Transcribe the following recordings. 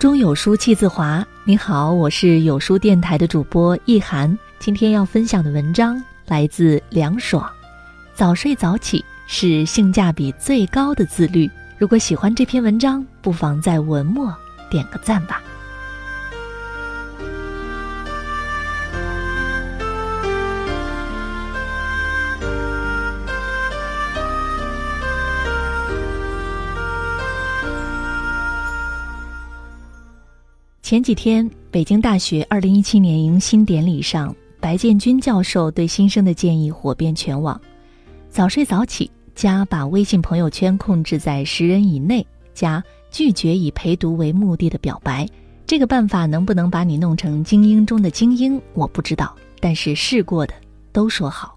中有书气自华。你好，我是有书电台的主播易涵。今天要分享的文章来自凉爽。早睡早起是性价比最高的自律。如果喜欢这篇文章，不妨在文末点个赞吧。前几天，北京大学二零一七年迎新典礼上，白建军教授对新生的建议火遍全网：早睡早起加把微信朋友圈控制在十人以内，加拒绝以陪读为目的的表白。这个办法能不能把你弄成精英中的精英，我不知道。但是试过的都说好。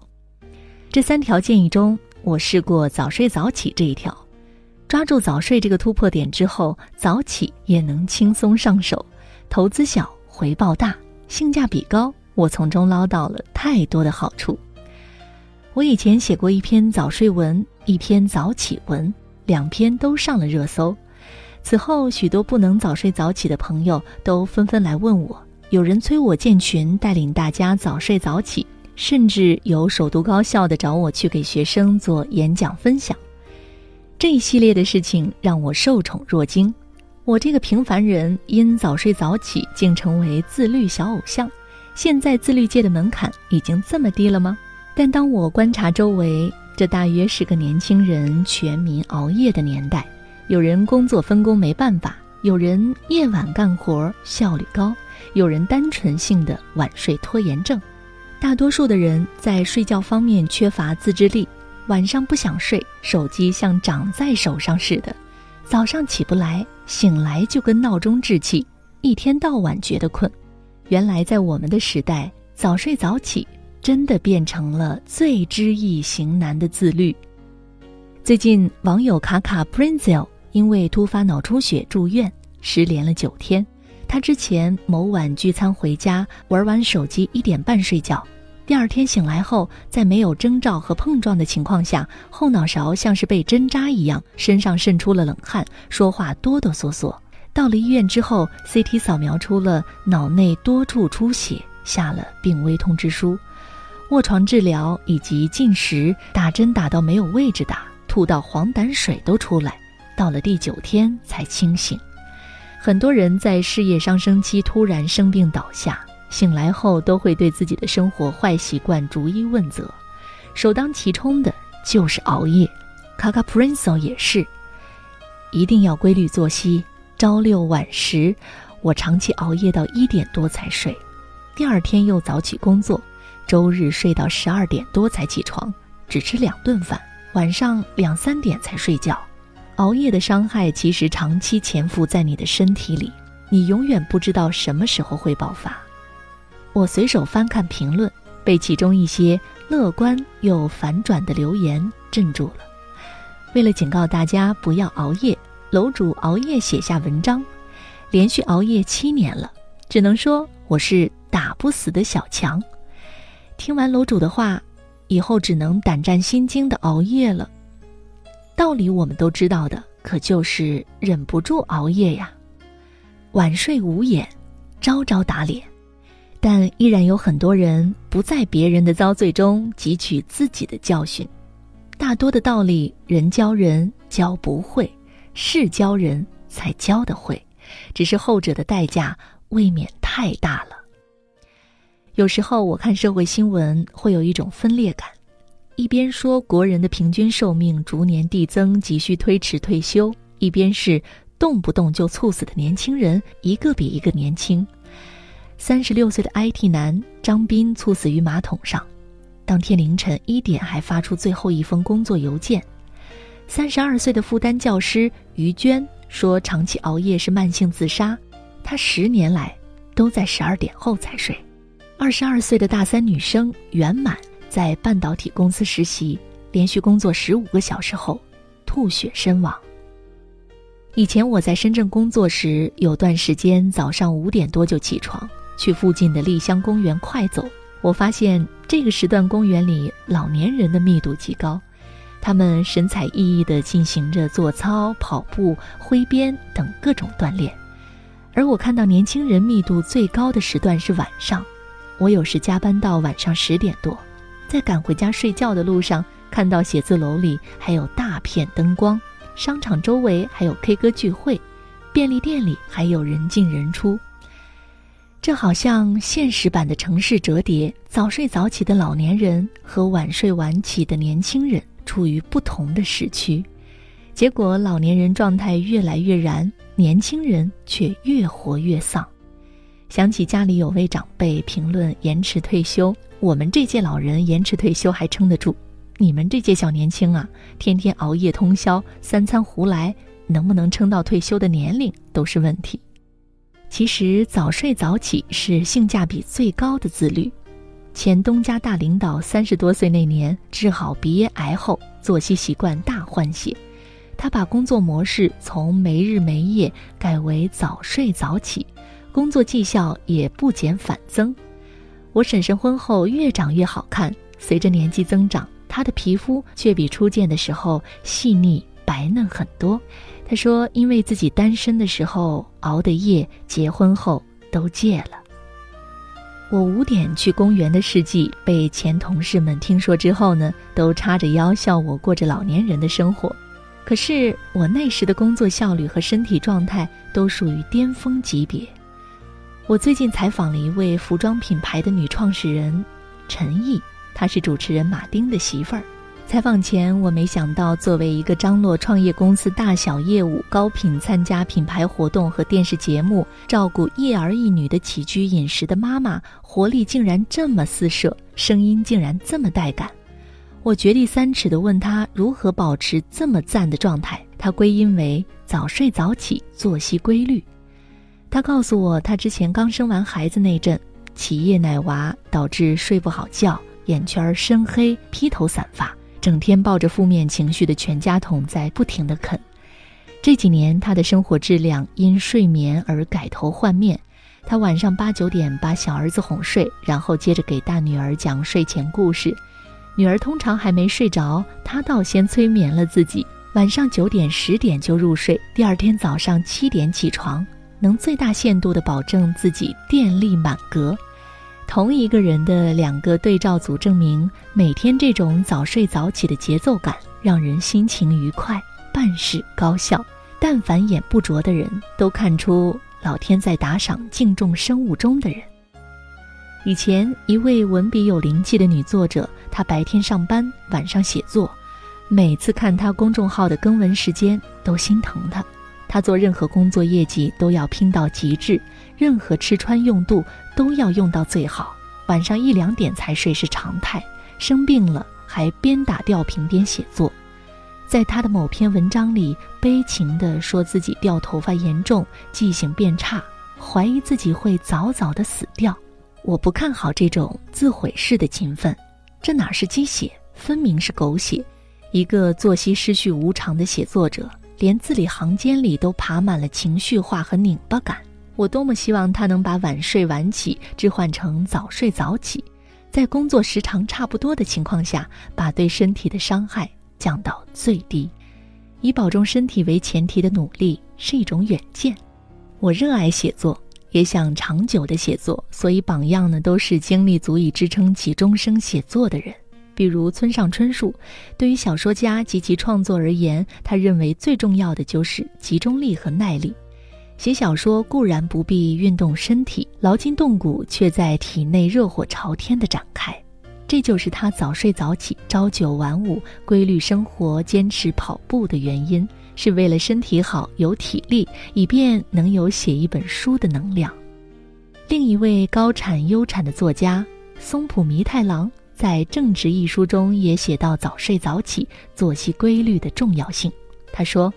这三条建议中，我试过早睡早起这一条，抓住早睡这个突破点之后，早起也能轻松上手。投资小，回报大，性价比高，我从中捞到了太多的好处。我以前写过一篇早睡文，一篇早起文，两篇都上了热搜。此后，许多不能早睡早起的朋友都纷纷来问我，有人催我建群，带领大家早睡早起，甚至有首都高校的找我去给学生做演讲分享。这一系列的事情让我受宠若惊。我这个平凡人因早睡早起，竟成为自律小偶像。现在自律界的门槛已经这么低了吗？但当我观察周围，这大约是个年轻人全民熬夜的年代。有人工作分工没办法，有人夜晚干活效率高，有人单纯性的晚睡拖延症。大多数的人在睡觉方面缺乏自制力，晚上不想睡，手机像长在手上似的。早上起不来，醒来就跟闹钟置气，一天到晚觉得困。原来在我们的时代，早睡早起真的变成了最知易行难的自律。最近，网友卡卡 Prinzel 因为突发脑出血住院，失联了九天。他之前某晚聚餐回家，玩完手机一点半睡觉。第二天醒来后，在没有征兆和碰撞的情况下，后脑勺像是被针扎一样，身上渗出了冷汗，说话哆哆嗦嗦。到了医院之后，CT 扫描出了脑内多处出血，下了病危通知书。卧床治疗以及进食，打针打到没有位置打，吐到黄疸水都出来，到了第九天才清醒。很多人在事业上升期突然生病倒下。醒来后都会对自己的生活坏习惯逐一问责，首当其冲的就是熬夜。卡卡 Prince 也是，一定要规律作息，朝六晚十。我长期熬夜到一点多才睡，第二天又早起工作，周日睡到十二点多才起床，只吃两顿饭，晚上两三点才睡觉。熬夜的伤害其实长期潜伏在你的身体里，你永远不知道什么时候会爆发。我随手翻看评论，被其中一些乐观又反转的留言镇住了。为了警告大家不要熬夜，楼主熬夜写下文章，连续熬夜七年了，只能说我是打不死的小强。听完楼主的话，以后只能胆战心惊的熬夜了。道理我们都知道的，可就是忍不住熬夜呀。晚睡无眼，招招打脸。但依然有很多人不在别人的遭罪中汲取自己的教训。大多的道理，人教人教不会，事教人才教得会，只是后者的代价未免太大了。有时候我看社会新闻，会有一种分裂感：一边说国人的平均寿命逐年递增，急需推迟退休；一边是动不动就猝死的年轻人，一个比一个年轻。三十六岁的 IT 男张斌猝死于马桶上，当天凌晨一点还发出最后一封工作邮件。三十二岁的复旦教师于娟说，长期熬夜是慢性自杀，她十年来都在十二点后才睡。二十二岁的大三女生袁满在半导体公司实习，连续工作十五个小时后吐血身亡。以前我在深圳工作时，有段时间早上五点多就起床。去附近的丽香公园快走，我发现这个时段公园里老年人的密度极高，他们神采奕奕地进行着做操、跑步、挥鞭等各种锻炼。而我看到年轻人密度最高的时段是晚上。我有时加班到晚上十点多，在赶回家睡觉的路上，看到写字楼里还有大片灯光，商场周围还有 K 歌聚会，便利店里还有人进人出。这好像现实版的城市折叠，早睡早起的老年人和晚睡晚起的年轻人处于不同的时区，结果老年人状态越来越燃，年轻人却越活越丧。想起家里有位长辈评论延迟退休，我们这届老人延迟退休还撑得住，你们这届小年轻啊，天天熬夜通宵，三餐胡来，能不能撑到退休的年龄都是问题。其实早睡早起是性价比最高的自律。前东家大领导三十多岁那年治好鼻咽癌后，作息习惯大换血，他把工作模式从没日没夜改为早睡早起。工作绩效也不减反增，我婶婶婚后越长越好看，随着年纪增长，她的皮肤却比初见的时候细腻白嫩很多。他说，因为自己单身的时候熬的夜，结婚后都戒了。我五点去公园的事迹被前同事们听说之后呢，都叉着腰笑我过着老年人的生活。可是我那时的工作效率和身体状态都属于巅峰级别。我最近采访了一位服装品牌的女创始人陈毅，她是主持人马丁的媳妇儿。采访前，我没想到作为一个张罗创业公司大小业务、高频参加品牌活动和电视节目、照顾一儿一女的起居饮食的妈妈，活力竟然这么四射，声音竟然这么带感。我掘地三尺地问她如何保持这么赞的状态，她归因为早睡早起、作息规律。他告诉我，他之前刚生完孩子那阵，起夜奶娃导致睡不好觉，眼圈深黑，披头散发，整天抱着负面情绪的全家桶在不停地啃。这几年，他的生活质量因睡眠而改头换面。他晚上八九点把小儿子哄睡，然后接着给大女儿讲睡前故事。女儿通常还没睡着，他倒先催眠了自己。晚上九点十点就入睡，第二天早上七点起床。能最大限度地保证自己电力满格，同一个人的两个对照组证明，每天这种早睡早起的节奏感让人心情愉快，办事高效。但凡眼不拙的人都看出老天在打赏敬重生物钟的人。以前一位文笔有灵气的女作者，她白天上班，晚上写作，每次看她公众号的更文时间，都心疼她。他做任何工作业绩都要拼到极致，任何吃穿用度都要用到最好。晚上一两点才睡是常态，生病了还边打吊瓶边写作。在他的某篇文章里，悲情地说自己掉头发严重，记性变差，怀疑自己会早早的死掉。我不看好这种自毁式的勤奋，这哪是鸡血，分明是狗血。一个作息失序无常的写作者。连字里行间里都爬满了情绪化和拧巴感。我多么希望他能把晚睡晚起置换成早睡早起，在工作时长差不多的情况下，把对身体的伤害降到最低。以保重身体为前提的努力是一种远见。我热爱写作，也想长久的写作，所以榜样呢都是精力足以支撑起终生写作的人。比如村上春树，对于小说家及其创作而言，他认为最重要的就是集中力和耐力。写小说固然不必运动身体，劳筋动骨，却在体内热火朝天地展开。这就是他早睡早起、朝九晚五、规律生活、坚持跑步的原因，是为了身体好、有体力，以便能有写一本书的能量。另一位高产优产的作家松浦弥太郎。在《正直》一书中也写到早睡早起、作息规律的重要性。他说，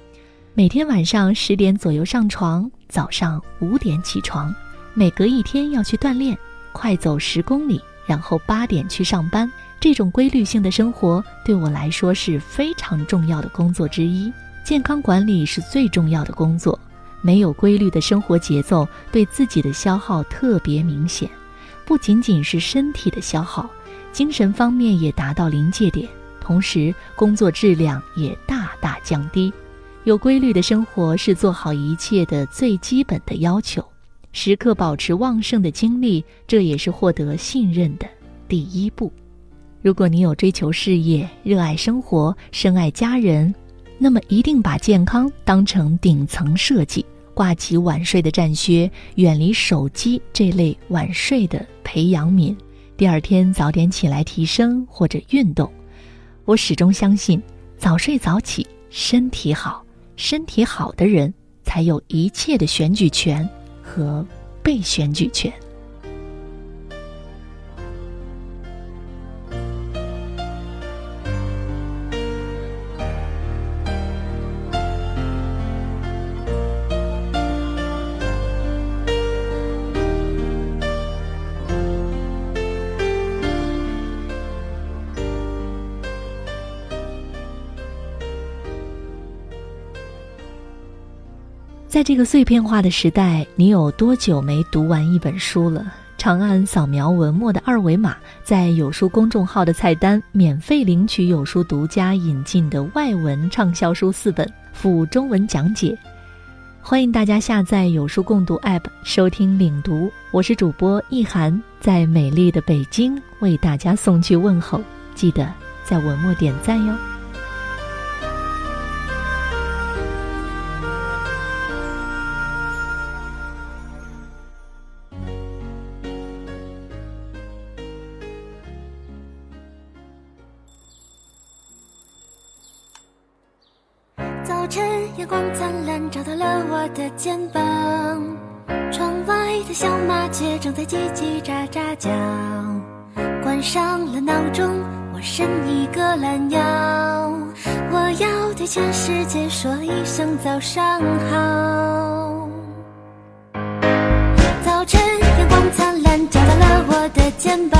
每天晚上十点左右上床，早上五点起床，每隔一天要去锻炼，快走十公里，然后八点去上班。这种规律性的生活对我来说是非常重要的工作之一。健康管理是最重要的工作，没有规律的生活节奏，对自己的消耗特别明显，不仅仅是身体的消耗。精神方面也达到临界点，同时工作质量也大大降低。有规律的生活是做好一切的最基本的要求。时刻保持旺盛的精力，这也是获得信任的第一步。如果你有追求事业、热爱生活、深爱家人，那么一定把健康当成顶层设计，挂起晚睡的战靴，远离手机这类晚睡的培养皿。第二天早点起来提升或者运动。我始终相信，早睡早起，身体好，身体好的人才有一切的选举权和被选举权。在这个碎片化的时代，你有多久没读完一本书了？长按扫描文末的二维码，在有书公众号的菜单免费领取有书独家引进的外文畅销书四本，附中文讲解。欢迎大家下载有书共读 App 收听领读。我是主播易涵，在美丽的北京为大家送去问候。记得在文末点赞哟。晨阳光灿烂，照到了我的肩膀。窗外的小麻雀正在叽叽喳喳叫。关上了闹钟，我伸一个懒腰。我要对全世界说一声早上好。早晨，阳光灿烂，照到了我的肩膀。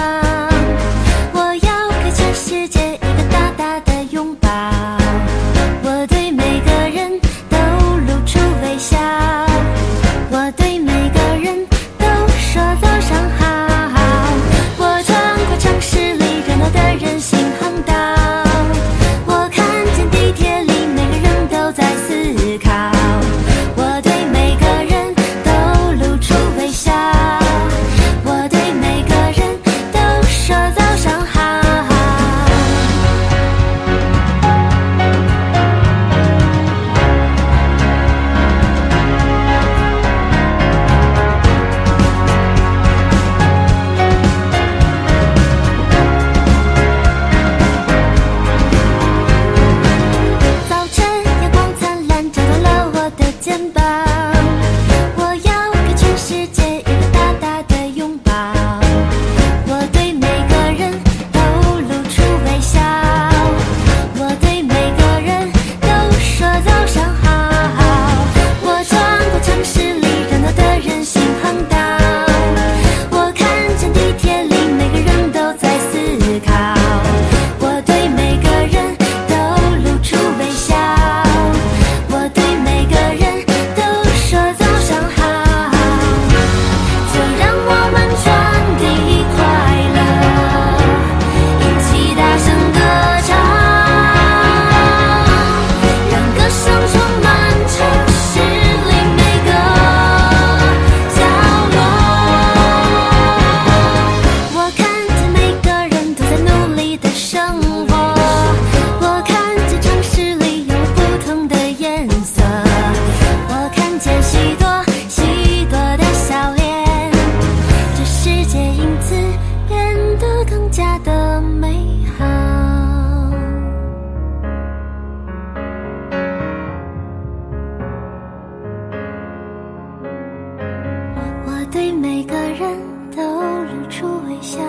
露出微笑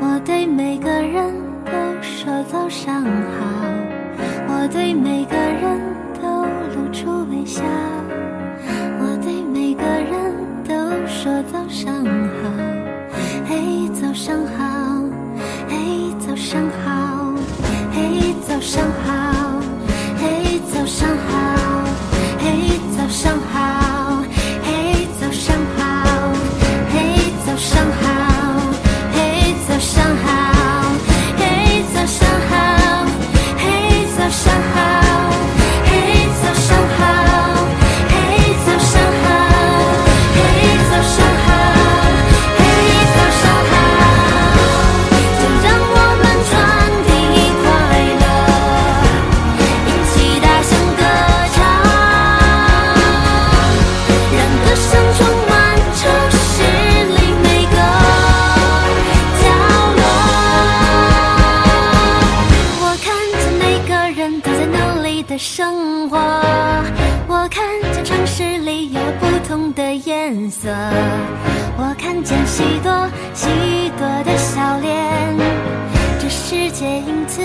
我对每个人都说早上好我对每个人都露出微笑我对每个人都说早上好嘿早上好嘿早上好嘿早上好嘿早上好嘿早上好。的生活，我看见城市里有不同的颜色，我看见许多许多的笑脸，这世界因此。